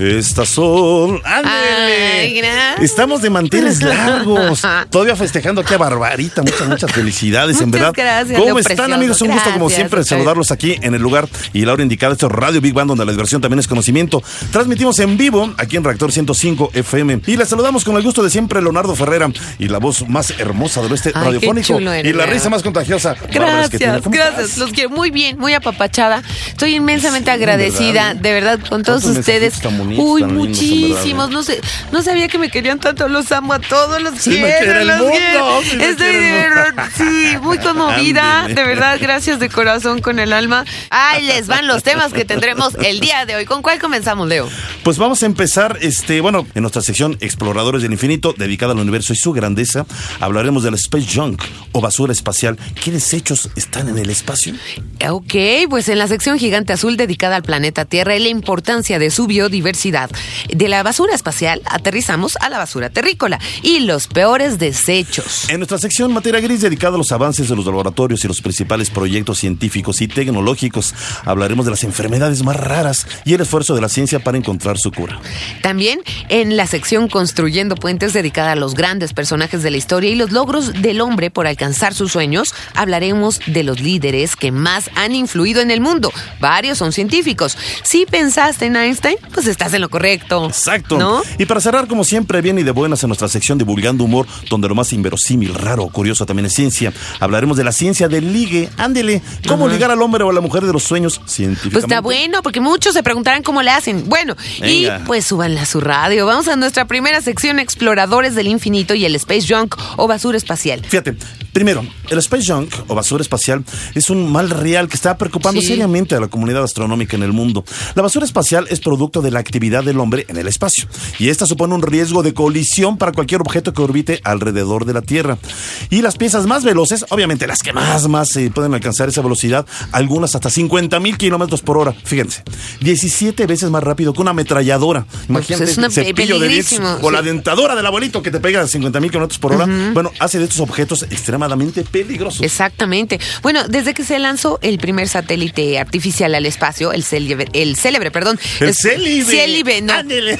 Estas son. Gracias. Estamos de manteles largos. Todavía festejando aquí a Barbarita. Muchas, muchas felicidades, en verdad. gracias, ¿Cómo están, precioso? amigos? Un gusto, como siempre, saludarlos aquí en el lugar y la hora indicada. Esto es Radio Big Bang, donde la diversión también es conocimiento. Transmitimos en vivo aquí en Reactor 105 FM. Y les saludamos con el gusto de siempre, Leonardo Ferrera. Y la voz más hermosa del oeste Ay, radiofónico. eres, y la risa más contagiosa. Gracias, ¿Cómo gracias. estás? Los quiero muy bien, muy apapachada. Estoy inmensamente Sí, agradecida, ¿verdad? de verdad, con todos ¿Cuántos ustedes. Bonitos, Uy, tan lindos, en muchísimos. verdad, No sé, no sabía que me querían tanto. Los amo a todos, los Sí quiero, los mundo, quiero. sí Estoy de verdad, sí, muy conmovida. De verdad, gracias de corazón con el alma. Ay, les van los temas que tendremos el día de hoy. ¿Con cuál comenzamos, Leo? Pues vamos a empezar, este, bueno, en nuestra sección Exploradores del Infinito, dedicada al universo y su grandeza, hablaremos del space junk o basura espacial. ¿Qué desechos están en el espacio? Ok, pues en la sección gigante azul dedicada al planeta Tierra y la importancia de su biodiversidad. De la basura espacial aterrizamos a la basura terrícola y los peores desechos. En nuestra sección Materia Gris, dedicada a los avances de los laboratorios y los principales proyectos científicos y tecnológicos, hablaremos de las enfermedades más raras y el esfuerzo de la ciencia para encontrar su cura. También en la sección Construyendo Puentes dedicada a los grandes personajes de la historia y los logros del hombre por alcanzar sus sueños, hablaremos de los líderes que más han influido en el mundo. Varios son científicos. Si pensaste en Einstein, pues estás en lo correcto. Exacto. ¿No? Y para cerrar, como siempre, bien y de buenas en nuestra sección Divulgando Humor, donde lo más inverosímil, raro o curioso también es ciencia, hablaremos de la ciencia del ligue. Ándele, cómo ligar al hombre o a la mujer de los sueños científicamente. Pues está bueno, porque muchos se preguntarán cómo le hacen. Bueno, Venga. y pues súbanla a su radio. Vamos a nuestra primera sección, Exploradores del Infinito y el Space Junk o basura espacial. Fíjate, primero, el space junk o basura espacial es un mal real que está preocupando Sí. seriamente a la comunidad astronómica en el mundo. La basura espacial es producto de la actividad del hombre en el espacio y esta supone un riesgo de colisión para cualquier objeto que orbite alrededor de la Tierra. Y las piezas más veloces, obviamente las que más, más eh, pueden alcanzar esa velocidad, algunas hasta 50 mil kilómetros por hora. Fíjense, 17 veces más rápido que una ametralladora. Imagínate pues es una el cepillo de dientes o la dentadora del abuelito que te pega a 50 mil kilómetros por hora. Bueno, hace de estos objetos extremadamente peligrosos. Exactamente. Bueno, desde que se lanzó el primer satélite artificial al espacio, el célebre, el célebre, perdón. El célibe. Célibe, no. El, el-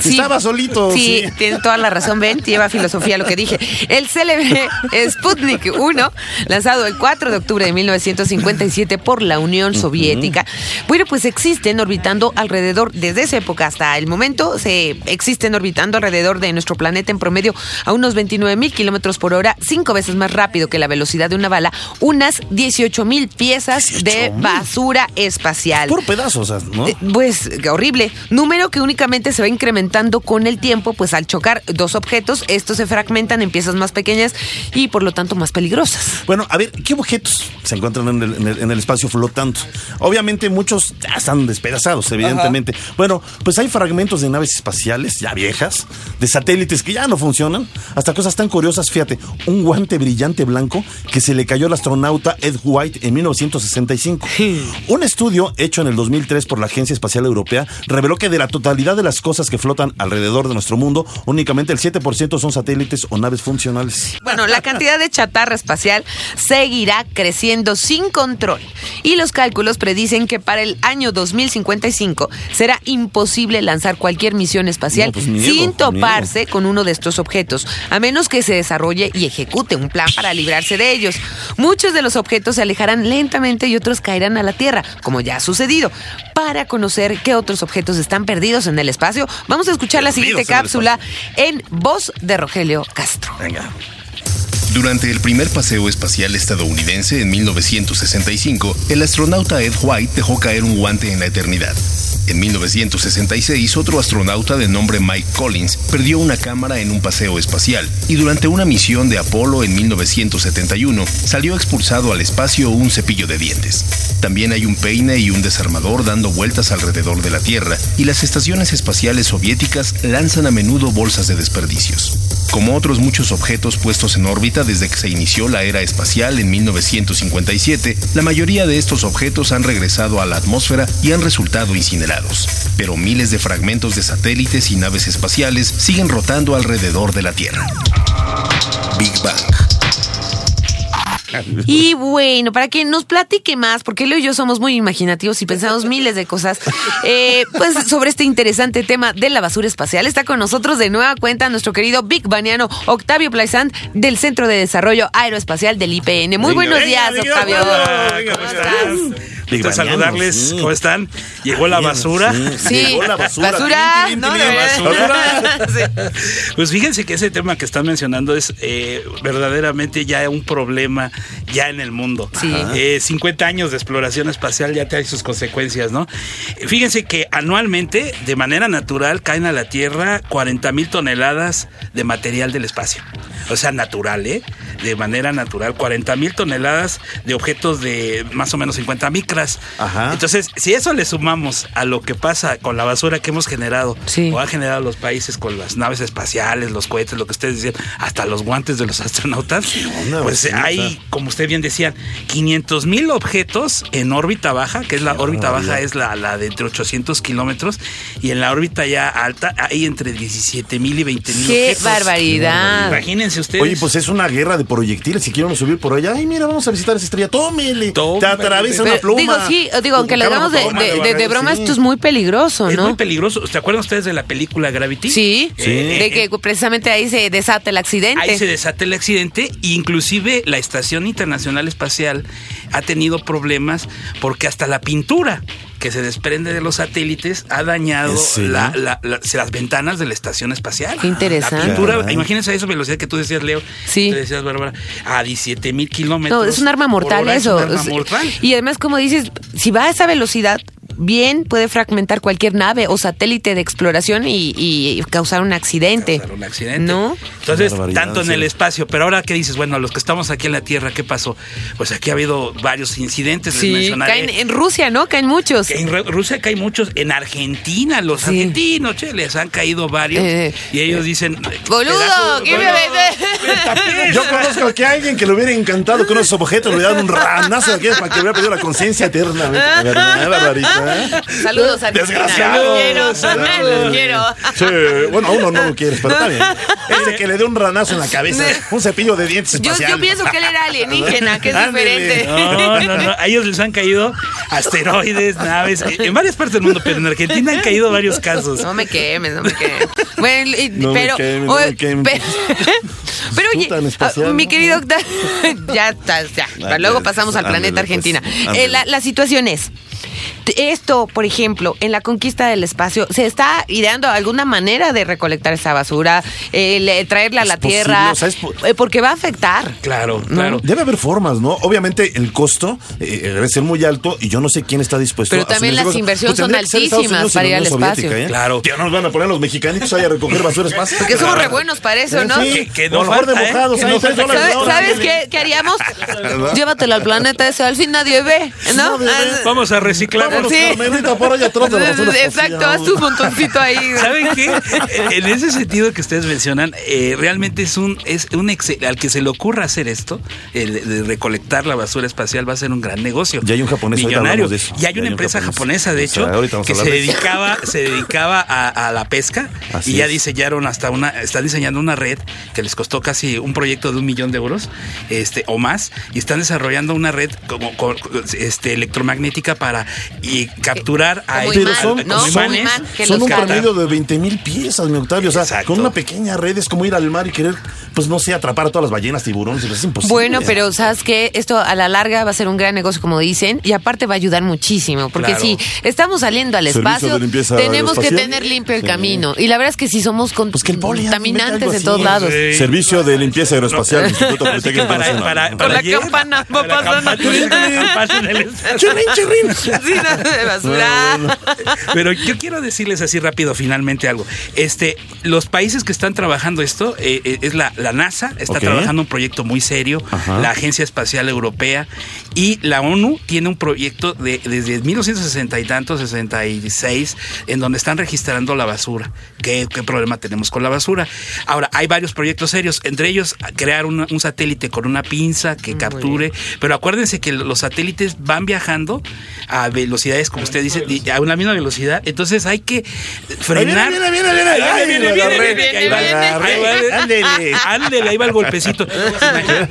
sí. Estaba solito, Sí, sí. tiene toda la razón, Ben, lleva filosofía lo que dije. El célebre Sputnik 1, lanzado el 4 de octubre de 1957 por la Unión Soviética. Bueno, pues existen orbitando alrededor, desde esa época hasta el momento, se existen orbitando alrededor de nuestro planeta en promedio a unos 29 mil kilómetros por hora, cinco veces más rápido que la velocidad de una bala, unas 18 mil piezas de 18,000. basura espacial. Por pedazos, ¿no? Eh, Pues qué horrible. Número que únicamente se va incrementando con el tiempo, pues al chocar dos objetos, estos se fragmentan en piezas más pequeñas y por lo tanto más peligrosas. Bueno, a ver, ¿qué objetos se encuentran en el, en el- en el espacio flotando? Obviamente muchos ya están despedazados, evidentemente. Bueno, pues hay fragmentos de naves espaciales ya viejas, de satélites que ya no funcionan, hasta cosas tan curiosas, fíjate, un guante brillante blanco que se le cayó al astronauta Ed White en 1965. Un estudio hecho en el 2003 por la Agencia Espacial Europea reveló que de la totalidad de las cosas que flotan alrededor de nuestro mundo, únicamente el 7% son satélites o naves funcionales. Bueno, la cantidad de chatarra espacial seguirá creciendo sin control y los cálculos predicen que para el año 2055 será imposible lanzar cualquier misión espacial No, pues, miedo, sin toparse con uno de estos objetos, a menos que se desarrolle y ejecute un plan para librarse de ellos. Muchos de los objetos se alejarán lentamente y otros caerán a la Tierra, como ya ha sucedido. Para conocer qué otros objetos están perdidos en el espacio, vamos a escuchar la siguiente cápsula en voz de Rogelio Castro. Venga. Durante el primer paseo espacial estadounidense en 1965, el astronauta Ed White dejó caer un guante en la eternidad. En 1966, otro astronauta de nombre Mike Collins perdió una cámara en un paseo espacial y durante una misión de Apolo en 1971 salió expulsado al espacio un cepillo de dientes. También hay un peine y un desarmador dando vueltas alrededor de la Tierra y las estaciones espaciales soviéticas lanzan a menudo bolsas de desperdicios. Como otros muchos objetos puestos en órbita desde que se inició la era espacial en 1957, la mayoría de estos objetos han regresado a la atmósfera y han resultado incinerados. Pero miles de fragmentos de satélites y naves espaciales siguen rotando alrededor de la Tierra. Big Bang. Y bueno, para que nos platique más, porque Leo y yo somos muy imaginativos y pensamos miles de cosas, eh, pues sobre este interesante tema de la basura espacial, está con nosotros de nueva cuenta nuestro querido Big Baniano Octavio Plaisant del Centro de Desarrollo Aeroespacial del IPN. Muy buenos días, Octavio. ¿Cómo estás? Gusto saludarles, ¿cómo están? Llegó la basura. Sí, Llegó la basura. basura, Tin, tin, no, tin, debería- basura. Sí. Pues fíjense que ese tema que están mencionando es eh, verdaderamente ya un problema ya en el mundo. Sí. Eh, 50 años de exploración espacial ya trae sus consecuencias, ¿no? Fíjense que anualmente, de manera natural, caen a la Tierra 40 mil toneladas de material del espacio. O sea, natural, ¿eh? De manera natural, 40 mil toneladas de objetos de más o menos 50 Ajá. Entonces, si eso le sumamos a lo que pasa con la basura que hemos generado Sí. o han generado los países con las naves espaciales, los cohetes, lo que ustedes decían, hasta los guantes de los astronautas, onda, pues hay, como usted bien decían, 500 mil objetos en órbita baja, que es la órbita baja, es la, la de entre 800 kilómetros, y en la órbita ya alta hay entre 17 mil y 20 mil ¡Qué objetos. barbaridad! Imagínense ustedes. Oye, pues es una guerra de proyectiles. Si quieren subir por allá, ay, mira, vamos a visitar esa estrella. Tómele. Tómele. Te atraviesa una pluma. Digo, sí, digo, aunque lo hagamos de, broma, sí. esto es muy peligroso, es ¿no? muy peligroso. ¿Se acuerdan ustedes de la película Gravity? Sí, Eh, de que precisamente ahí se desata el accidente. Ahí se desata el accidente inclusive la Estación Internacional Espacial ha tenido problemas porque hasta la pintura que se desprende de los satélites ha dañado ¿En serio? la- la- la- las ventanas de la estación espacial. Qué interesante. La pintura, Caray. imagínense a esa velocidad que tú decías, Leo. Sí. Tú decías, Bárbara, a 17 mil kilómetros. No, es un arma mortal hora, eso. Es un arma mortal. Y además, como dices, si va a esa velocidad, bien puede fragmentar cualquier nave o satélite de exploración y, y causar un accidente. Causar un accidente. ¿No? Entonces, tanto en sí. el espacio, pero ahora qué dices, bueno, los que estamos aquí en la Tierra, ¿qué pasó? Pues aquí ha habido varios incidentes, Sí, caen en Rusia, ¿no? Caen muchos. Que en Ru- Rusia caen muchos, en Argentina, los Sí. argentinos, che, les han caído varios. Eh, y ellos dicen. Boludo, ¿qué me boludo, tapiz. Yo conozco que a alguien que le hubiera encantado con esos objetos le hubieran un ranazo de aquellos para que hubiera perdido la conciencia eternamente. ¿Verdad, Saludos, Argentina. Desgraciado. Los quiero, Saludos. los quiero. Sí, bueno, a uno no lo quieres, pero está bien. Este que le dé un ranazo en la cabeza, un cepillo de dientes Yo, espacial. yo pienso que él era alienígena, que es diferente. No, no, no. A ellos les han caído asteroides, naves, en varias partes del mundo, pero en Argentina han caído varios casos. No me quemes, no me quemes. Bueno, y- No me pero, quemes, no me quemes. pe- pero oye, espacial, ah, mi querido Octavio, ya está, ya. Ah, Luego ya, pasamos al planeta pues, Argentina. Eh, la, la situación es, esto, por ejemplo, en la conquista del espacio, ¿se está ideando alguna manera de recolectar esa basura, eh, le- traerla a la posible, tierra? o sea, es po- Eh, porque va a afectar. Claro, claro. Debe haber formas, ¿no? Obviamente el costo eh, debe ser muy alto y yo no sé quién está dispuesto Pero a también las inversiones son ser Estados altísimas para ir al espacio. ¿eh? Claro. Que no nos van a poner los mexicanitos ahí a recoger basura espacial. Porque somos re buenos para eso, ¿no? Sí, Que- no de falta, ¿eh? mojados, Que ahí, no tres falta. dólares ¿Sabes, qué, qué haríamos? Llévatelo al planeta ese, al fin nadie ve, ¿no? Ah, Vamos a reciclar. Vámonos, Sí. Exacto, haz tu montoncito ahí. ¿Saben qué? En ese sentido que ustedes mencionan, eh, realmente es un, es un al que se le ocurra hacer esto, el de, recolectar la basura espacial, va a ser un gran negocio. Ya hay un japonés, millonario. de eso. Y hay Ya una hay empresa japonés. japonesa, de O sea, hecho, ahorita vamos a que se dedicaba, se dedicaba a, a la pesca Así y ya es. diseñaron hasta una, están diseñando una red que les costó casi un proyecto de un millón de euros, este, o más, y están desarrollando una red como, co- este, electromagnética para y capturar a Como Pero son, ¿no? son- Como imán, son un promedio de 20 mil piezas, mi Octavio. O sea, Exacto. con una pequeña red es como ir al mar y querer, pues no sé, atrapar a todas las ballenas, tiburones. Es imposible. Bueno, pero sabes que esto a la larga va a ser un gran negocio, como dicen, y aparte va a ayudar muchísimo, porque Claro. si estamos saliendo al espacio, de tenemos que tener limpio el Sí. camino. Y la verdad es que si somos con- Pues que el poli, contaminantes así. todos lados. Sí. Servicio de limpieza aeroespacial, Instituto Así que Politécnico para, Nacional. para, Con para la ayer- campana, para la papá, campana, sana. la campana en no. Pero yo quiero decirles así rápido, finalmente algo. Este, los países que están trabajando esto eh, eh, es la, la NASA, está trabajando un proyecto muy serio, Ajá. la Agencia Espacial Europea y la ONU tiene un proyecto de, desde 1960 y tanto, 66, en donde están registrando la basura. ¿Qué, qué problema tenemos con la basura? Ahora, hay varios proyectos serios, entre ellos crear una- un satélite con una pinza que capture, pero acuérdense que los satélites van viajando a velocidades, como usted dice, a una misma velocidad, entonces hay que frenar. Viene, viene, viene, viene. Ándele. Ándele, ahí va el golpecito. Imagínate,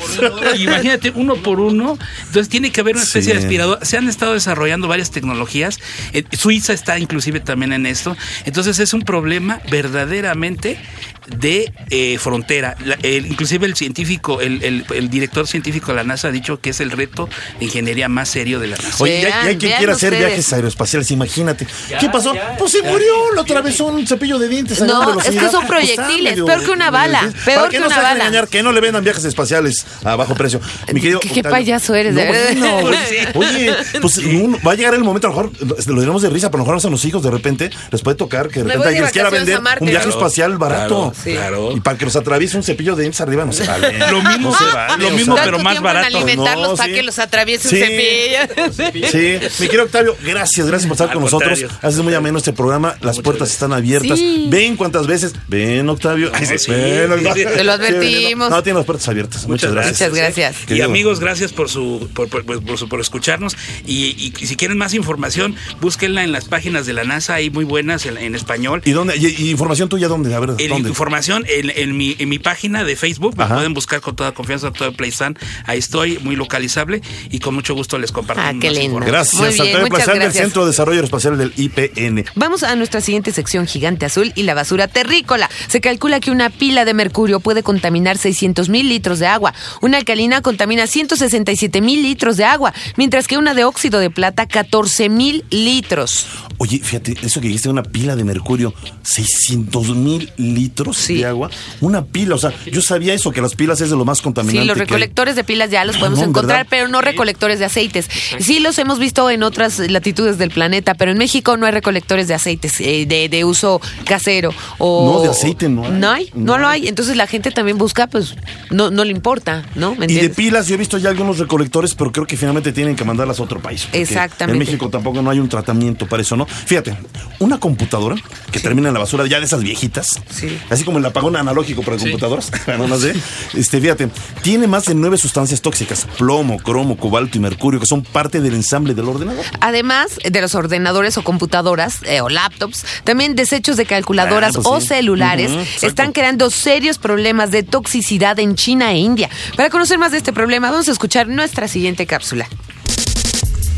imagínate, uno por uno. Entonces tiene que haber una especie Sí. de aspirador. Se han estado desarrollando varias tecnologías. Eh, Suiza está inclusive también en esto. Entonces es un problema verdaderamente de eh, frontera. La- el- inclusive el científico, el, el- el director científico de la NASA ha dicho que es el reto de ingeniería más serio de la NASA. Oye, y hay, quien vean quiere hacer ustedes. viajes aeroespaciales, imagínate. ¿Qué pasó? Pues se murió, lo atravesó un cepillo de dientes. No, es que son Pues proyectiles, medio- peor que una bala, peor que no una bala. engañar, que no le vendan viajes espaciales a bajo precio. Mi querido ¿Qué- payaso eres, de verdad? Bueno, pues, Oye, pues un- va a llegar el momento, a lo mejor lo diremos de risa, pero a lo mejor a los hijos de repente les puede tocar que de repente alguien les quiera vender Marte. un viaje Claro, espacial barato. claro, Sí. claro. Y para que los atraviese un cepillo de dientes arriba no se vale. Lo mismo, No se vale, lo o mismo, sea, pero más tiempo en barato. alimentarlos No, para que los atraviese Sí. un cepillo. Sí, mi querido Octavio, gracias, gracias por estar Al con nosotros. Haces muy ameno este programa. Las puertas están abiertas. Sí. Ven cuántas veces. Ven, Octavio. Ay, sí, ven, Octavio. te lo advertimos. No, tiene las puertas abiertas. Muchas, gracias. Muchas gracias. Y amigos, gracias por su por, por- por su- por escucharnos. Y, y si quieren más información, búsquenla en las páginas de la NASA, hay muy buenas en, en español. ¿Y dónde? Y, y información tuya dónde? A ver, ¿dónde? información en, en mi, en mi página de Facebook, me Ajá. pueden buscar con toda confianza Octavio Playsan. Ahí estoy, muy localizable y con mucho gusto les comparto. Ah, qué lindo. Gracias, Muy bien, Octavio muchas Plazán del. Centro de Desarrollo Aeroespacial del IPN. Vamos a nuestra siguiente sección gigante azul y la basura terrícola. Se calcula que una pila de mercurio puede contaminar 600 mil litros de agua. Una alcalina contamina 167 mil litros de agua, mientras que una de óxido de plata 14 mil litros. Oye, fíjate, eso que dijiste, una pila de mercurio, 600 mil litros Sí. de agua. Una pila, o sea, yo sabía eso, que las pilas es de lo más contaminante. Sí, los que hay. recolectores de pilas ya los podemos no, encontrar, verdad. pero no recolectores de aceites. Sí los hemos visto en otras latitudes del planeta, pero en México no hay recolectores de aceites eh, de, de uso casero. O, No, de aceite no hay. No hay, no, No lo hay. hay. Entonces la gente también busca, pues no, no le importa, ¿no? ¿Me Y de pilas, yo he visto ya algunos recolectores, pero creo que finalmente tienen que mandarlas a otro país. Exactamente. En México tampoco no hay un tratamiento para eso, ¿no? Fíjate, una computadora que termina en la basura ya de esas viejitas, Sí. así como el apagón analógico para computadoras, bueno, no sé, este, fíjate, tiene más de nueve sustancias tóxicas, plomo, cromo, cobalto y mercurio, que son parte del ensamble del ordenador. Además de los ordenadores o computadoras eh, o laptops, también desechos de calculadoras Ah, pues o sí. celulares están creando serios problemas de toxicidad en China e India. Para conocer más de este problema, vamos a escuchar nuestra siguiente cápsula.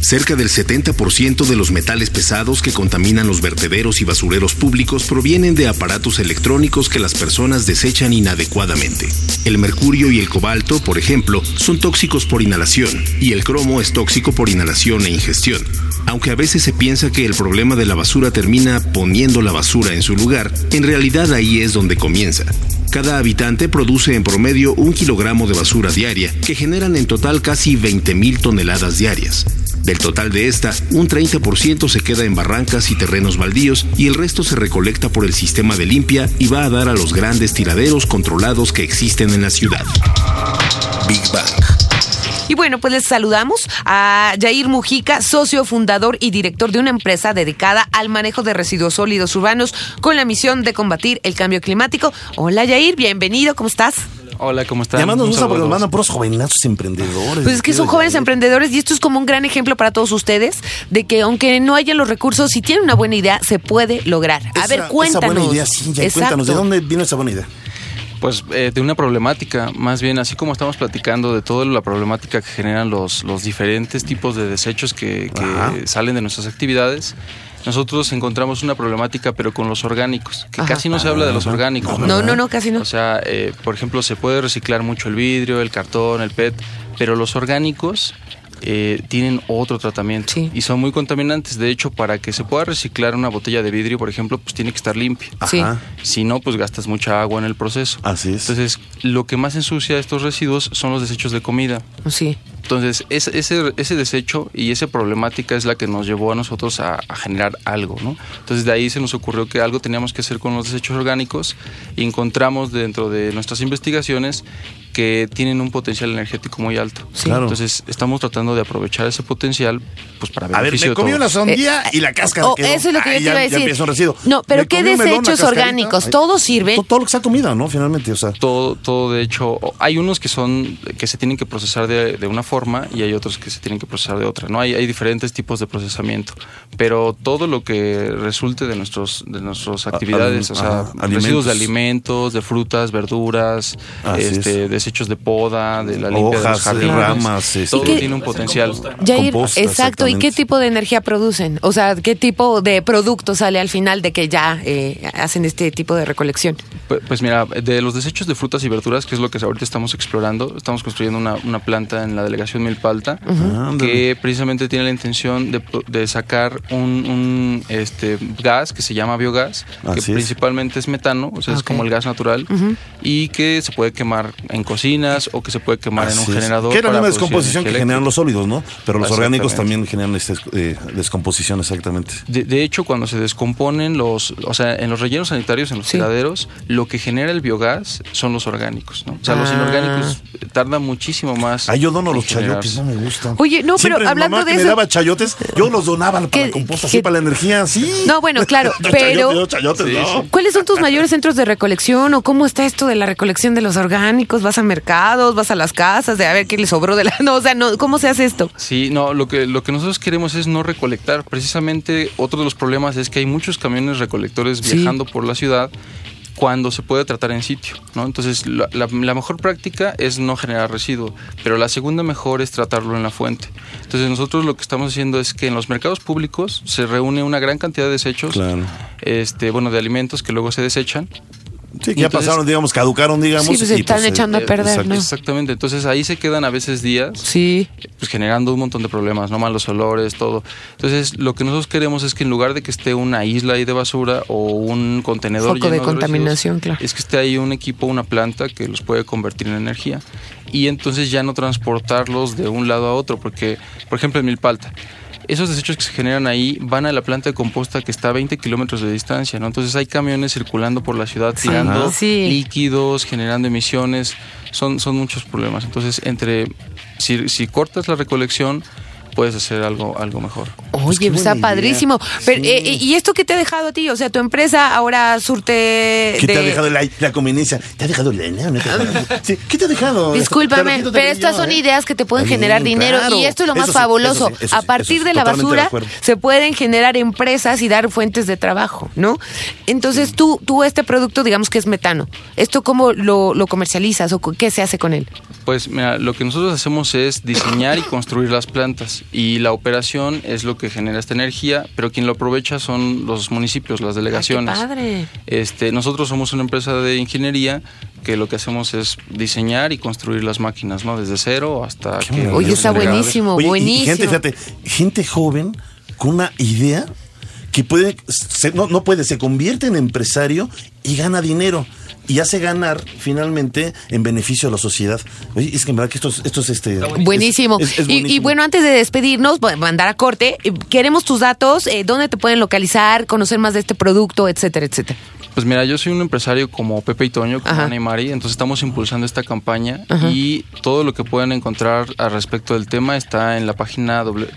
Cerca del 70% de los metales pesados que contaminan los vertederos y basureros públicos provienen de aparatos electrónicos que las personas desechan inadecuadamente. El mercurio y el cobalto, por ejemplo, son tóxicos por inhalación y el cromo es tóxico por inhalación e ingestión. Aunque a veces se piensa que el problema de la basura termina poniendo la basura en su lugar, en realidad ahí es donde comienza. Cada habitante produce en promedio un kilogramo de basura diaria, que generan en total casi 20.000 toneladas diarias. Del total de esta, un 30% se queda en barrancas y terrenos baldíos y el resto se recolecta por el sistema de limpia y va a dar a los grandes tiraderos controlados que existen en la ciudad. Big Bang. Y bueno, pues les saludamos a Jair Mujica, socio fundador y director de una empresa dedicada al manejo de residuos sólidos urbanos con la misión de combatir el cambio climático. Hola Jair, bienvenido, ¿cómo estás? Hola, ¿cómo están? además nos gusta porque nos mandan puros jovenazos emprendedores. Pues es que son jóvenes emprendedores y esto es como un gran ejemplo para todos ustedes de que aunque no haya los recursos, si tienen una buena idea, se puede lograr. A Esa- ver, cuéntanos. Esa buena idea, sí, ya, cuéntanos, ¿de dónde viene esa buena idea? Pues eh, de una problemática, más bien así como estamos platicando de toda la problemática que generan los, los diferentes tipos de desechos que, salen de nuestras actividades, nosotros encontramos una problemática pero con los orgánicos, que Ajá. casi no se habla de los orgánicos. No, no, no, casi no. O sea, eh, por ejemplo, se puede reciclar mucho el vidrio, el cartón, el PET, pero los orgánicos eh, tienen otro tratamiento Sí. y son muy contaminantes. De hecho, para que se pueda reciclar una botella de vidrio, por ejemplo, pues tiene que estar limpia. Sí. Ajá. Si no, pues gastas mucha agua en el proceso. Así es. Entonces, lo que más ensucia estos residuos son los desechos de comida. Sí. Entonces, es- ese, ese desecho y esa problemática es la que nos llevó a nosotros a, a generar algo, ¿no? Entonces, de ahí se nos ocurrió que algo teníamos que hacer con los desechos orgánicos y encontramos dentro de nuestras investigaciones que tienen un potencial energético muy alto. Claro. Entonces, estamos tratando de aprovechar ese potencial pues para A ver, beneficio me de comí una sandía y la cáscara Oh, quedó. eso es lo que yo Ay, te ya- iba a decir. un residuo. No, pero Me ¿qué desechos orgánicos? Ay, ¿Todos sirven? to- Todo lo que sea comida, ¿no? Finalmente, o sea. todo, todo de hecho, hay unos que son que se tienen que procesar de, de una forma y hay otros que se tienen que procesar de otra. No hay, hay diferentes tipos de procesamiento, pero todo lo que resulte de nuestros de nuestras actividades, o sea, residuos de alimentos. alimentos, de frutas, verduras, Así este, es. Desechos de poda, de la limpia de los Hojas, jardines, ramas, este- todo ¿Y qué- tiene un potencial. Jair, Composta, exacto. ¿Y qué tipo de energía producen? O sea, ¿qué tipo de producto sale al final de que ya eh, hacen este tipo de recolección? Pues, pues mira, de los desechos de frutas y verduras, que es lo que ahorita estamos explorando, estamos construyendo una, una planta en la delegación Milpalta Ándale. que precisamente tiene la intención de, sacar un, un, este, gas que se llama biogás, que es. principalmente es metano, o sea, es como el gas natural, y que se puede quemar en cocinas o que se puede quemar en un es. generador. Que era una descomposición que generan los sólidos, ¿no? Pero los orgánicos también generan este, eh, descomposición, exactamente. De, de hecho, cuando se descomponen los, o sea, en los rellenos sanitarios, en los Sí. Lo que genera el biogás son los orgánicos, ¿no? O sea, los Ah. inorgánicos tardan muchísimo más. Ay, yo dono los chayotes, no me gustan. Oye, no, pero Siempre hablando mamá de que eso- me daba chayotes, yo los donaba para ¿Qué- la composta, qué- así, para la energía, sí. No, bueno, claro, pero- chayotes, no. ¿Cuáles son tus mayores centros de recolección o cómo está esto de la recolección de los orgánicos? ¿Vas a mercados, vas a las casas de a ver qué le sobró de la... No, o sea, no, ¿cómo se hace esto? Sí, no, lo que, lo que nosotros queremos es no recolectar. Precisamente otro de los problemas es que hay muchos camiones recolectores Sí. viajando por la ciudad cuando se puede tratar en sitio, ¿no? Entonces, la, la- la mejor práctica es no generar residuo, pero la segunda mejor es tratarlo en la fuente. Entonces, nosotros lo que estamos haciendo es que en los mercados públicos se reúne una gran cantidad de desechos, Claro. este, bueno, de alimentos que luego se desechan Sí, que ya Entonces- pasaron, digamos, caducaron, digamos. Sí, pues se y, están eh, echando a eh, perder, exacto. ¿no? Exactamente, entonces ahí se quedan a veces días Sí. pues generando un montón de problemas, no malos olores, todo. Entonces, lo que nosotros queremos es que en lugar de que esté una isla ahí de basura o un contenedor Foco de lleno contaminación, residuos, claro. es que esté ahí un equipo, una planta que los puede convertir en energía y entonces ya no transportarlos de un lado a otro, porque, por ejemplo, en Milpalta, esos desechos que se generan ahí van a la planta de composta que está a 20 kilómetros de distancia, ¿no? Entonces hay camiones circulando por la ciudad tirando Sí. líquidos, generando emisiones, son, son muchos problemas. Entonces, entre si, si cortas la recolección, puedes hacer algo, algo mejor. Oye, qué está idea. padrísimo. Pero, Sí. eh, ¿Y esto qué te ha dejado a ti? O sea, tu empresa ahora surte ¿Qué de... te ha dejado la, la conveniencia? ¿Te ha dejado la no, no te ha dejado? Sí, ¿Qué te ha dejado? Discúlpame, te pero estas son ¿eh? ideas que te pueden generar dinero claro. y esto es lo más Eso sí, fabuloso. eso sí, eso a partir eso de la de basura se pueden generar empresas y dar fuentes de trabajo, ¿no? Entonces tú, tú este producto, digamos que es metano. ¿Esto cómo lo, lo comercializas o qué se hace con él? Pues mira, lo que nosotros hacemos es diseñar y construir las plantas y la operación es lo que genera esta energía, pero quien lo aprovecha son los municipios, las delegaciones. Ah, qué padre. Este, nosotros somos una empresa de ingeniería que lo que hacemos es diseñar y construir las máquinas, ¿no? Desde cero hasta que maravilla. Oye, está buenísimo, Oye, y- buenísimo. Y gente, fíjate, gente joven con una idea que puede, se- no, no puede, se convierte en empresario y gana dinero. Y hace ganar finalmente en beneficio a la sociedad. Oye, es que en verdad que esto es, esto es este. Buenísimo. es- es- es Y- bueno, antes de despedirnos, mandar a corte, eh, queremos tus datos, eh, dónde te pueden localizar, conocer más de este producto, etcétera, etcétera. Pues mira, yo soy un empresario como Pepe y Toño, como Ajá. Ana y Mari, entonces estamos impulsando esta campaña Ajá. y todo lo que pueden encontrar al respecto del tema está en la página doble-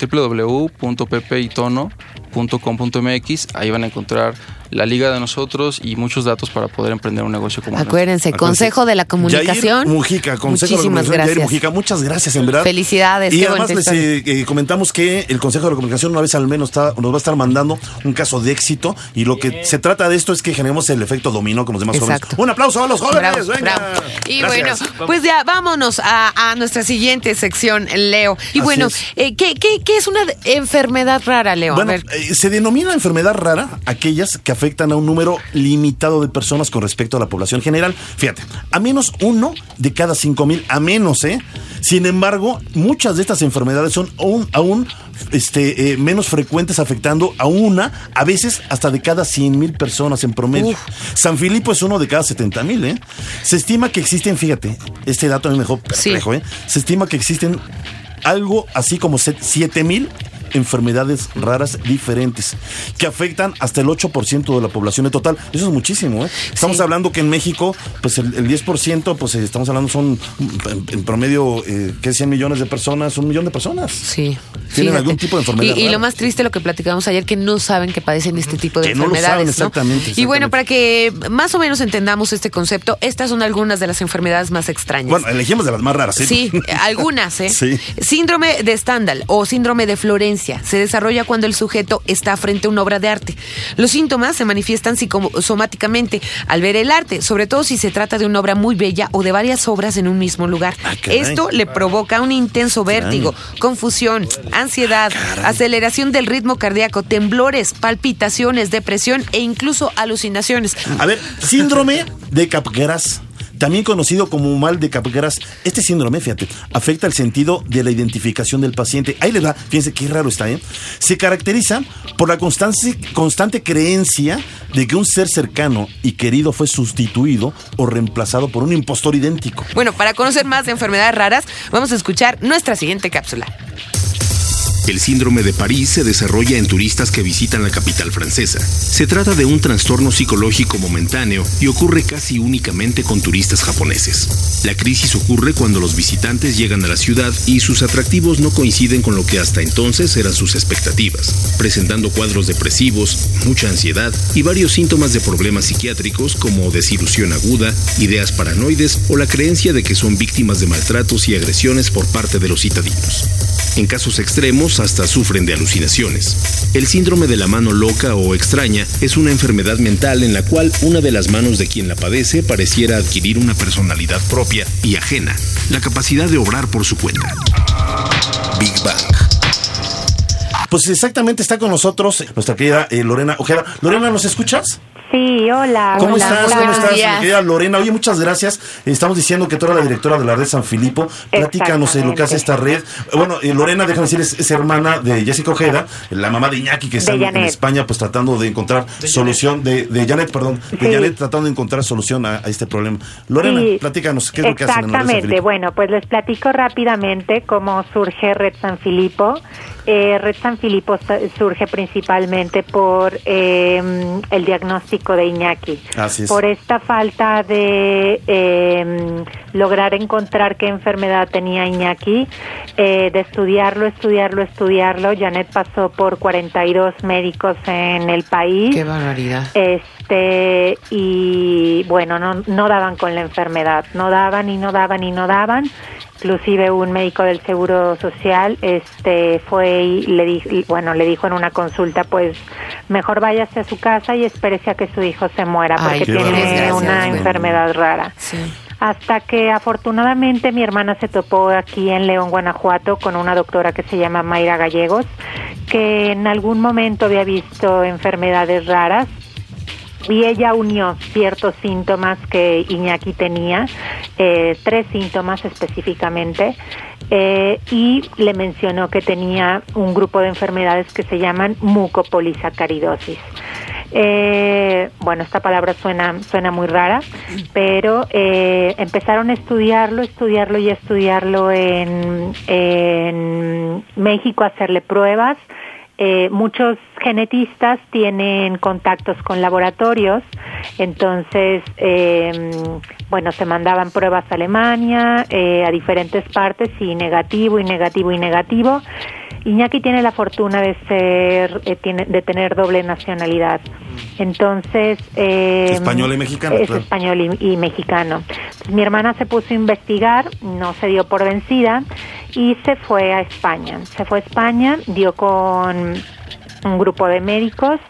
www.pepeitono.com.mx. Ahí van a encontrar la liga de nosotros y muchos datos para poder emprender un negocio como. Acuérdense. Consejo de la Comunicación. Yair Mujica, Consejo Muchísimas de la Comunicación. Yair. Mujica, muchas gracias, en verdad. Felicidades, Y qué además les eh, eh, comentamos que el Consejo de la Comunicación una vez al menos está- nos va a estar mandando un caso de éxito y lo que se trata de esto es que generemos el efecto dominó con los demás Exacto. jóvenes. Un aplauso a los jóvenes. Bravo, venga. bravo. Y Gracias. bueno, pues ya vámonos a, a nuestra siguiente sección, Leo. Y Así bueno, eh, ¿qué, qué, qué es una enfermedad rara, Leo? Bueno, a ver. Eh, se denomina enfermedad rara aquellas que afectan a un número limitado de personas con respecto a la población general. Fíjate, a menos uno de cada cinco mil, a menos, ¿eh? Sin embargo, muchas de estas enfermedades son aún, aún este, eh, menos frecuentes, afectando a una, a veces hasta de cada 100 mil personas en promedio. San Filipo es uno de cada 70 mil, ¿eh? Se estima que existen, fíjate, este dato me dejó perplejo, ¿eh? Se estima que existen algo así como 7 mil enfermedades raras diferentes que afectan hasta el 8% de la población en total. Eso es muchísimo, ¿eh? Estamos Sí. hablando que en México, pues el, el 10%, pues estamos hablando son en, en promedio, eh, que 100 millones de personas, un millón de personas. Sí. Tienen fíjate. algún tipo de enfermedad Y, lo más triste, lo que platicamos ayer, que no saben que padecen este tipo de Que no lo enfermedades. saben, ¿no? exactamente, Y bueno, para que más o menos entendamos este concepto, estas son algunas de las enfermedades más extrañas. Bueno, elegimos de las más raras, ¿eh? Sí, algunas, ¿eh? Sí. Síndrome de Stendhal o síndrome de Florencia se desarrolla cuando el sujeto está frente a una obra de arte. Los síntomas se manifiestan psicosomáticamente al ver el arte, sobre todo si se trata de una obra muy bella o de varias obras en un mismo lugar. Ah. Esto le provoca un intenso vértigo, confusión, ansiedad, aceleración del ritmo cardíaco, temblores, palpitaciones, depresión e incluso alucinaciones. A ver, síndrome de Capgras. También conocido como mal de Capgras, este síndrome, fíjate, afecta el sentido de la identificación del paciente. Ahí le da, fíjense qué raro está, ¿eh? Se caracteriza por la constante, constante creencia de que un ser cercano y querido fue sustituido o reemplazado por un impostor idéntico. Bueno, para conocer más de enfermedades raras, vamos a escuchar nuestra siguiente cápsula. El síndrome de París se desarrolla en turistas que visitan la capital francesa. Se trata de un trastorno psicológico momentáneo y ocurre casi únicamente con turistas japoneses. La crisis ocurre cuando los visitantes llegan a la ciudad y sus atractivos no coinciden con lo que hasta entonces eran sus expectativas, presentando cuadros depresivos, mucha ansiedad y varios síntomas de problemas psiquiátricos como desilusión aguda, ideas paranoides o la creencia de que son víctimas de maltratos y agresiones por parte de los citadinos. En casos extremos hasta sufren de alucinaciones. El síndrome de la mano loca o extraña es una enfermedad mental en la cual una de las manos de quien la padece pareciera adquirir una personalidad propia y ajena, la capacidad de obrar por su cuenta. Big Bang. Pues exactamente está con nosotros nuestra querida eh, Lorena Ojeda. Lorena, ¿nos escuchas? Sí, hola. ¿Cómo hola, estás? hola. ¿Cómo estás, mi querida Lorena? Oye, muchas gracias. Estamos diciendo que tú eres la directora de la red San Filipo. Platícanos eh, lo que hace esta red. Bueno, eh, Lorena, déjame decir, es, es hermana de Jessica Ojeda, la mamá de Iñaki, que está De en. España, pues tratando de encontrar solución, de, de Janet, perdón, de Sí. Janet tratando de encontrar solución a, a este problema. Lorena, Sí, platícanos, ¿qué es lo que hacen en la red San. Filipo? Bueno, pues les platico rápidamente cómo surge Red San Filipo. Eh, Red San Filipo surge principalmente por eh, el diagnóstico de Iñaki. Así es. Por esta falta de eh, lograr encontrar qué enfermedad tenía Iñaki, eh, de estudiarlo, estudiarlo, estudiarlo. Janet pasó por 42 médicos en el país. Qué barbaridad. Este, y bueno, no, no daban con la enfermedad, no daban y no daban y no daban. Inclusive un médico del Seguro Social este fue y le di- bueno, le dijo en una consulta, pues mejor váyase a su casa y espérese a que su hijo se muera Ay, porque tiene una enfermedad rara. Sí. Hasta que afortunadamente mi hermana se topó aquí en León, Guanajuato, con una doctora que se llama Mayra Gallegos, que en algún momento había visto enfermedades raras y ella unió ciertos síntomas que Iñaki tenía, eh, tres síntomas específicamente, eh, y le mencionó que tenía un grupo de enfermedades que se llaman mucopolisacaridosis. Eh, bueno, esta palabra suena, suena muy rara, pero eh, empezaron a estudiarlo, estudiarlo y estudiarlo en, en México, hacerle pruebas. Eh, muchos genetistas tienen contactos con laboratorios, entonces, eh, bueno, se mandaban pruebas a Alemania, eh, a diferentes partes, y negativo, y negativo, y negativo. Iñaki tiene la fortuna de ser, eh, tiene, de tener doble nacionalidad. Entonces, eh, Español y mexicano, Es claro. español y, y mexicano. Entonces, mi hermana se puso a investigar, no se dio por vencida y se fue a España. Se fue a España, dio con un grupo de médicos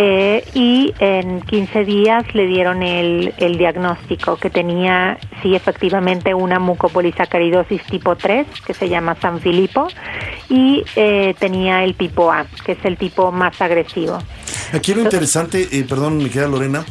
eh, y en 15 días le dieron el, diagnóstico que tenía, sí, efectivamente, una mucopolisacaridosis tipo 3, que se llama San Filipo, y eh, tenía el tipo A, que es el tipo más agresivo. Aquí lo interesante, eh, perdón, mi querida Lorena,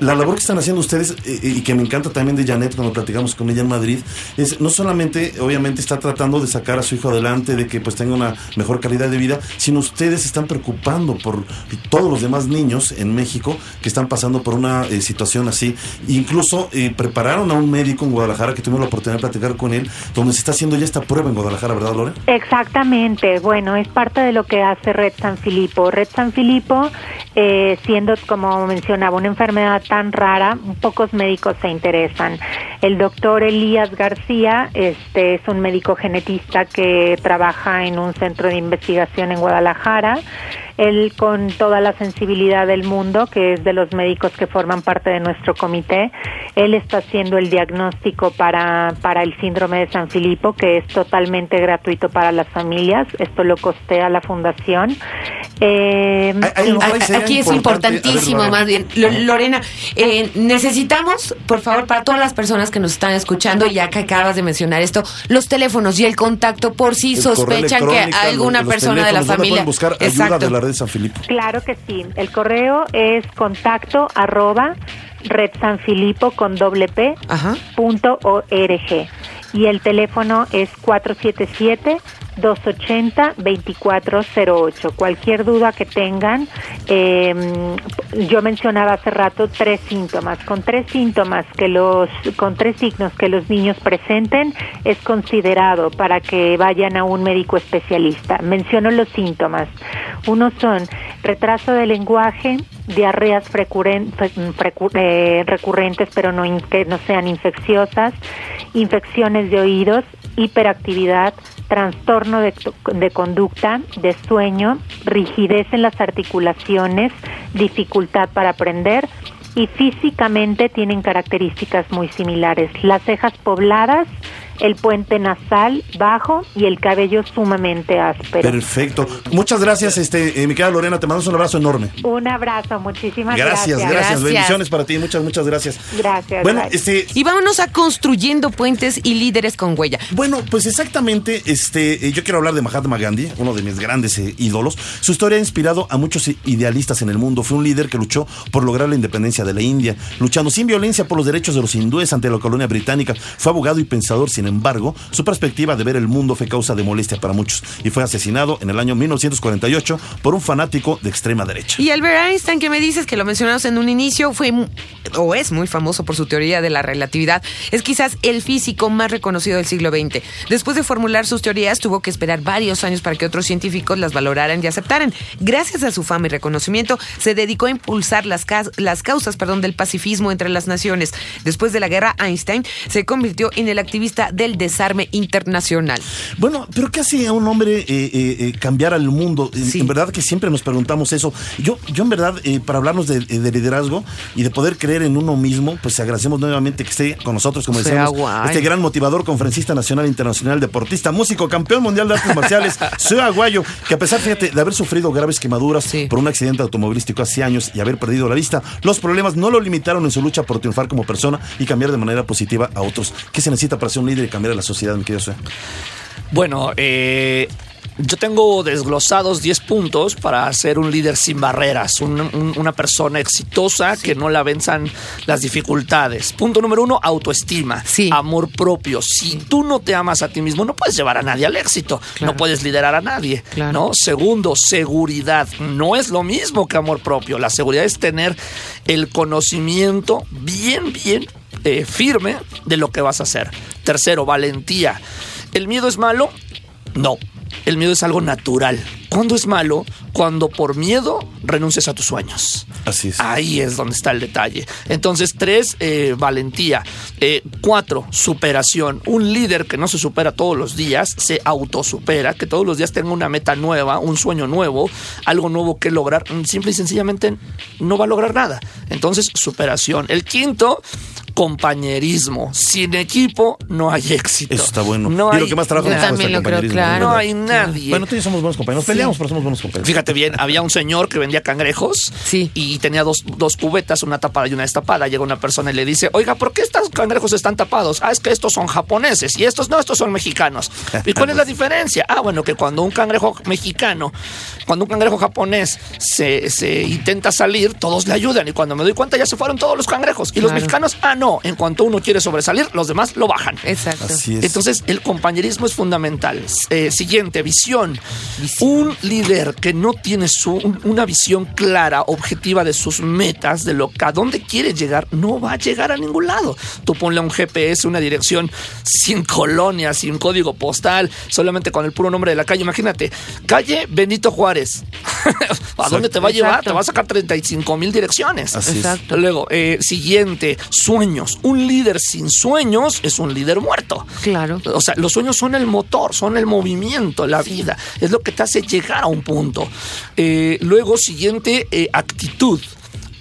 la labor que están haciendo ustedes eh, y que me encanta también de Janet cuando platicamos con ella en Madrid, es no solamente, obviamente, está tratando de sacar a su hijo adelante, de que pues tenga una mejor calidad de vida, sino ustedes están preocupando por todos los demás niños en México que están pasando por una eh, situación así. Incluso eh, prepararon a un médico en Guadalajara que tuvimos la oportunidad de platicar con él, donde se está haciendo ya esta prueba en Guadalajara, ¿verdad, Lorena? Exactamente, bueno, es parte de lo que hace Red San Filipo. Red San Filipo, eh, siendo, como mencionaba, una enfermedad tan rara, pocos médicos se interesan. El doctor Elías García este, es un médico genetista que trabaja en un centro de investigación en Guadalajara. Él con toda la sensibilidad del mundo, que es de los médicos que forman parte de nuestro comité, él está haciendo el diagnóstico para, para el síndrome de San Filipo, que es totalmente gratuito para las familias. Esto lo costea la fundación. Eh, Hay- hay- y- hay- sería Aquí es importantísimo, ver, más bien. Lo- Lorena, eh, necesitamos, por favor, para todas las personas que nos están escuchando, ya que acabas de mencionar esto, los teléfonos y el contacto por si sospechan que alguna los persona de la teléfonos, ¿dónde familia. buscar ayuda Exacto. de la red San Filipo. Claro que sí. El correo es contacto arroba redsanfilipo con doble p Ajá. punto org y el teléfono es 477-280-2408. Cualquier duda que tengan, eh, yo mencionaba hace rato tres síntomas. Con tres síntomas que los, con tres signos que los niños presenten, es considerado para que vayan a un médico especialista. Menciono los síntomas. Uno son retraso de lenguaje, diarreas eh, recurrentes pero no que no sean infecciosas, infecciones de oídos, hiperactividad, trastorno de, de conducta, de sueño, rigidez en las articulaciones, dificultad para aprender y físicamente tienen características muy similares. Las cejas pobladas, el puente nasal bajo y el cabello sumamente áspero. Perfecto. Muchas gracias, este, eh, mi querida Lorena, te mandamos un abrazo enorme. Un abrazo, muchísimas Gracias, gracias. gracias, Gracias. Bendiciones para ti, muchas, muchas gracias. Gracias, Bueno, este, Y vámonos a construyendo puentes y líderes con huella. Bueno, pues exactamente, este, eh, yo quiero hablar de Mahatma Gandhi, uno de mis grandes eh, ídolos. Su historia ha inspirado a muchos idealistas en el mundo. Fue un líder que luchó por lograr la independencia de la India, luchando sin violencia por los derechos de los hindúes ante la colonia británica. Fue abogado y pensador, sin embargo, su perspectiva de ver el mundo fue causa de molestia para muchos y fue asesinado en el año 1948 por un fanático de extrema derecha. Y Albert Einstein, que me dices que lo mencionamos en un inicio, fue o es muy famoso por su teoría de la relatividad. Es quizás el físico más reconocido del siglo XX. Después de formular sus teorías, tuvo que esperar varios años para que otros científicos las valoraran y aceptaran. Gracias a su fama y reconocimiento, se dedicó a impulsar las, las causas perdón, del pacifismo entre las naciones. Después de la guerra, Einstein se convirtió en el activista del desarme internacional. Bueno, pero ¿qué hace a un hombre eh, eh, eh, cambiar al mundo? En, Sí. en verdad que siempre nos preguntamos eso. Yo, yo en verdad, eh, para hablarnos de, de liderazgo y de poder creer en uno mismo, pues agradecemos nuevamente que esté con nosotros, como Sea decíamos, guay. este gran motivador, conferencista nacional, internacional, deportista, músico, campeón mundial de artes marciales, Sue Aguayo, que a pesar, fíjate, de haber sufrido graves quemaduras Sí. por un accidente automovilístico hace años y haber perdido la vista, los problemas no lo limitaron en su lucha por triunfar como persona y cambiar de manera positiva a otros. ¿Qué se necesita para ser un líder cambiar a la sociedad, mi querido Sue? Bueno, eh, yo tengo desglosados 10 puntos para ser un líder sin barreras, un- un- una persona exitosa que no la venzan las dificultades. Punto número uno, autoestima, Sí. amor propio. Si tú no te amas a ti mismo, no puedes llevar a nadie al éxito, Claro. no puedes liderar a nadie. Claro. ¿no? Segundo, seguridad. No es lo mismo que amor propio. La seguridad es tener el conocimiento bien, bien eh, firme de lo que vas a hacer. Tercero, valentía. ¿El miedo es malo? No. El miedo es algo natural. ¿Cuándo es malo? Cuando por miedo renuncias a tus sueños. Así es. Ahí es donde está el detalle. Entonces, tres, eh, valentía. Eh, cuatro, superación. Un líder que no se supera todos los días, se autosupera, que todos los días tenga una meta nueva, un sueño nuevo, algo nuevo que lograr, mm, simple y sencillamente no va a lograr nada. Entonces, superación. El quinto, compañerismo. Sin equipo no hay éxito. Eso está bueno. No y hay, lo que más trabajo Yo también lo creo, claro. no hay nadie. Bueno, tú y yo somos buenos compañeros. Nos peleamos, pero somos buenos compañeros. Fíjate bien, había un señor que vendía cangrejos Sí. y tenía dos, dos cubetas, una tapada y una destapada. Llega una persona y le dice, oiga, ¿por qué estos cangrejos están tapados? Ah, es que estos son japoneses y estos no, estos son mexicanos. ¿Y cuál es la diferencia? Ah, bueno, que cuando un cangrejo mexicano, cuando un cangrejo japonés se, se intenta salir, todos le ayudan y cuando me doy cuenta ya se fueron todos los cangrejos. Y los mexicanos, ah, no, en cuanto uno quiere sobresalir, los demás lo bajan. Exacto. Así es. Entonces, el compañerismo es fundamental. Eh, siguiente, visión. Un líder que no tiene su, un- una visión clara, objetiva de sus metas, de lo que a dónde quiere llegar, no va a llegar a ningún lado. Tú ponle un GPS, una dirección sin colonia, sin código postal, solamente con el puro nombre de la calle. Imagínate, calle Benito Juárez. ¿A dónde te va a llevar? Exacto. Te va a sacar 35 mil direcciones. Así es. Exacto. Luego, eh, siguiente, sueños. Un líder sin sueños es un líder muerto. Claro. O sea, los sueños son el motor, son el movimiento, la vida. Es lo que te hace llegar a un punto. Eh, luego, siguiente, eh, actitud.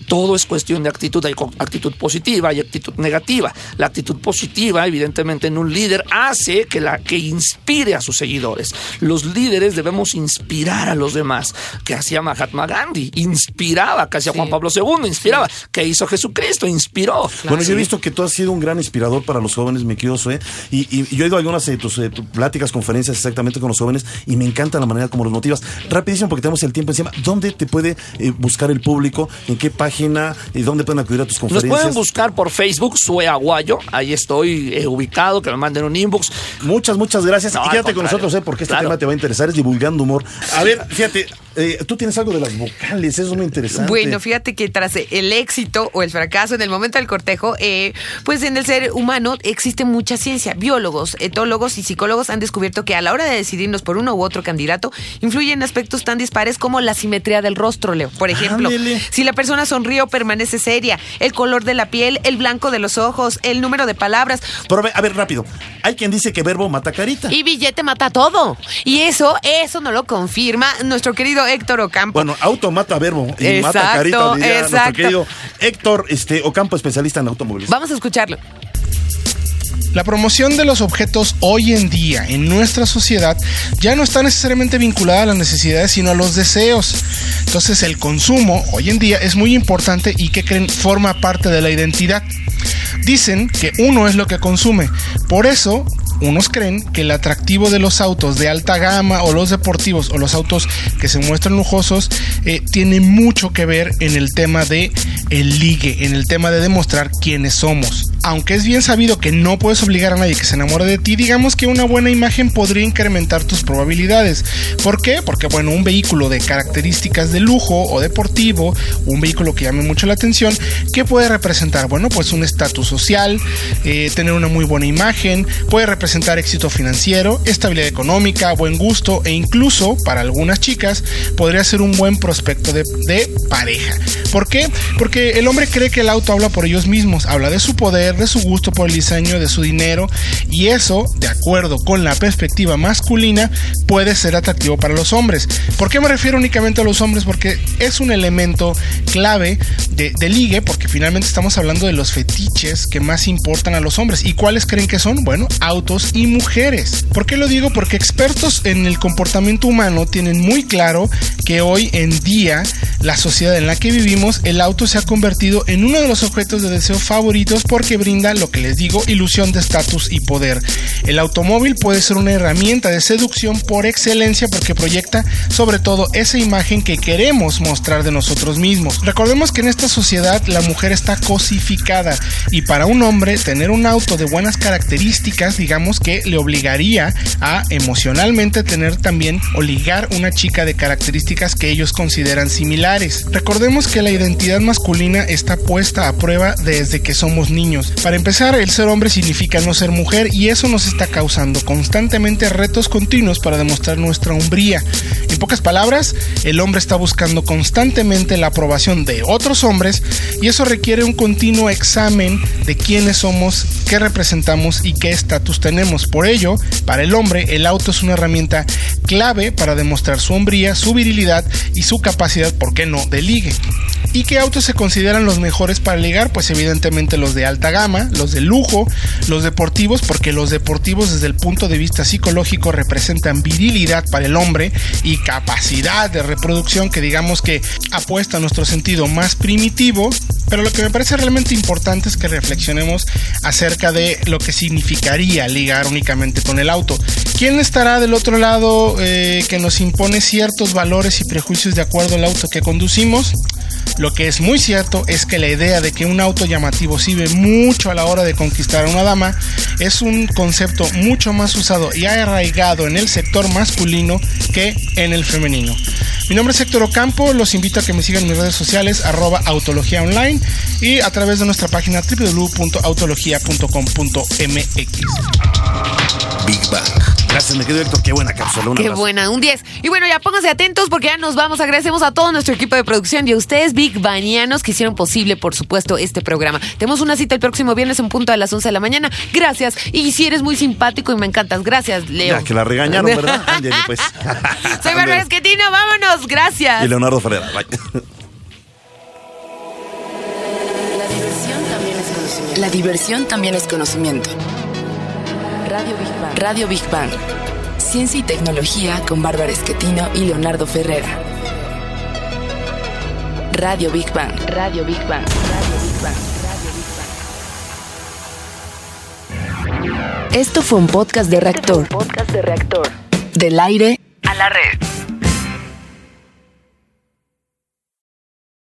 Todo es cuestión de actitud. Hay actitud positiva y actitud negativa. La actitud positiva, evidentemente, en un líder hace que, la, que inspire a sus seguidores. Los líderes debemos inspirar a los demás. Que hacía Mahatma Gandhi? Inspiraba. Que hacía Juan Pablo II? Inspiraba. Que hizo Jesucristo? Inspiró. Bueno, yo Sí. he visto que tú has sido un gran inspirador para los jóvenes, mi querido Zoe, y, y- y yo he ido a algunas de tus, eh, tus pláticas, conferencias exactamente con los jóvenes, y me encanta la manera como los motivas. Rapidísimo, porque tenemos el tiempo encima. ¿Dónde te puede eh, buscar el público? ¿En qué página? ¿Y dónde pueden acudir a tus Nos conferencias? pueden buscar por Facebook, Sue Aguayo. Ahí estoy eh, ubicado, que me manden un inbox. Muchas, muchas gracias. No, y quédate con nosotros, ¿eh? porque este Claro. tema te va a interesar, es divulgando humor. A ver, fíjate, eh, tú tienes algo de las vocales, eso es muy interesante. Bueno, fíjate que tras el éxito o el fracaso en el momento del cortejo, eh, pues en el ser humano existe mucha ciencia. Biólogos, etólogos y psicólogos han descubierto que a la hora de decidirnos por uno u otro candidato, influyen aspectos tan dispares como la simetría del rostro, Leo. Por ejemplo, si la persona sonríe o permanece seria, el color de la piel, el blanco de los ojos, el número de palabras. Pero a ver, rápido. Hay quien dice que verbo mata carita. Y billete mata todo. Y eso, eso no lo confirma nuestro querido Héctor Ocampo. Bueno, auto mata verbo y mata Exacto, carita, diría nuestro exacto. querido Héctor este, Ocampo, especialista en automóviles. Vamos a escucharlo. La promoción de los objetos hoy en día en nuestra sociedad ya no está necesariamente vinculada a las necesidades, sino a los deseos. Entonces el consumo hoy en día es muy importante y que creen forma parte de la identidad. Dicen que uno es lo que consume. Por eso, unos creen que el atractivo de los autos de alta gama o los deportivos o los autos que se muestran lujosos eh, tiene mucho que ver en el tema de el ligue, en el tema de demostrar quiénes somos. Aunque es bien sabido que no puedes obligar a nadie que se enamore de ti, digamos que una buena imagen podría incrementar tus probabilidades. ¿Por qué? Porque bueno, un vehículo de características de lujo o deportivo, un vehículo que llame mucho la atención, ¿qué puede representar? Bueno, pues un estatus social, eh, tener una muy buena imagen, puede representar éxito financiero, estabilidad económica, buen gusto e incluso para algunas chicas podría ser un buen prospecto de, de pareja. ¿Por qué? Porque el hombre cree que el auto habla por ellos mismos, habla de su poder, de su gusto por el diseño, de su dinero y eso, de acuerdo con la perspectiva masculina, puede ser atractivo para los hombres. ¿Por qué me refiero únicamente a los hombres? Porque es un elemento clave de, de ligue, porque finalmente estamos hablando de los fetiches que más importan a los hombres. ¿Y cuáles creen que son? Bueno, autos y mujeres. ¿Por qué lo digo? Porque expertos en el comportamiento humano tienen muy claro que hoy en día, la sociedad en la que vivimos, el auto se ha convertido en uno de los objetos de deseo favoritos porque brinda lo que les digo, ilusión de estatus y poder. El automóvil puede ser una herramienta de seducción por excelencia porque proyecta sobre todo esa imagen que queremos mostrar de nosotros mismos. Recordemos que en esta sociedad la mujer está cosificada y para un hombre tener un auto de buenas características digamos que le obligaría a emocionalmente tener también o ligar una chica de características que ellos consideran similares. Recordemos que la identidad masculina está puesta a prueba desde que somos niños. Para empezar, el ser hombre significa no ser mujer y eso nos está causando constantemente retos continuos para demostrar nuestra hombría. En pocas palabras, el hombre está buscando constantemente la aprobación de otros hombres y eso requiere un continuo examen de quiénes somos, qué representamos y qué estatus tenemos. Por ello, para el hombre, el auto es una herramienta clave para demostrar su hombría, su virilidad y su capacidad, ¿por qué no?, de ligue. ¿Y qué autos se consideran los mejores para ligar? Pues evidentemente los de alta gama, los de lujo, los deportivos, porque los deportivos desde el punto de vista psicológico representan virilidad para el hombre y capacidad de reproducción que digamos que apuesta a nuestro sentido más primitivo, pero lo que me parece realmente importante es que reflexionemos acerca de lo que significaría ligar únicamente con el auto. ¿Quién estará del otro lado eh, que nos impone ciertos valores y prejuicios de acuerdo al auto que conducimos? Lo que es muy cierto es que la idea de que un auto llamativo sirve mucho a la hora de conquistar a una dama es un concepto mucho más usado y arraigado en el sector masculino que en el femenino. Mi nombre es Héctor Ocampo, los invito a que me sigan en mis redes sociales arroba autología y a través de nuestra página www.autologia.com.mx. Big Bang. Gracias, me quedo Héctor. Qué buena cápsula. Un Qué abrazo. buena, un 10. Y bueno, ya pónganse atentos porque ya nos vamos. Agradecemos a todo nuestro equipo de producción y a ustedes, Big Banianos, que hicieron posible, por supuesto, este programa. Tenemos una cita el próximo viernes en punto a las 11 de la mañana. Gracias. Y si eres muy simpático y me encantas, gracias, Leo. Ya, que la regañaron, ¿verdad? Pues. Soy Bárbara Esquetino, vámonos. Gracias. Y Leonardo Ferreira. Bye. La diversión también es conocimiento. Radio Big Bang. Radio Big Bang. Ciencia y tecnología con Bárbara Esquetino y Leonardo Ferrera. Radio Big Bang. Radio Big Bang. Radio Big Bang. Esto fue un podcast de reactor. Podcast de reactor. Del aire A la red.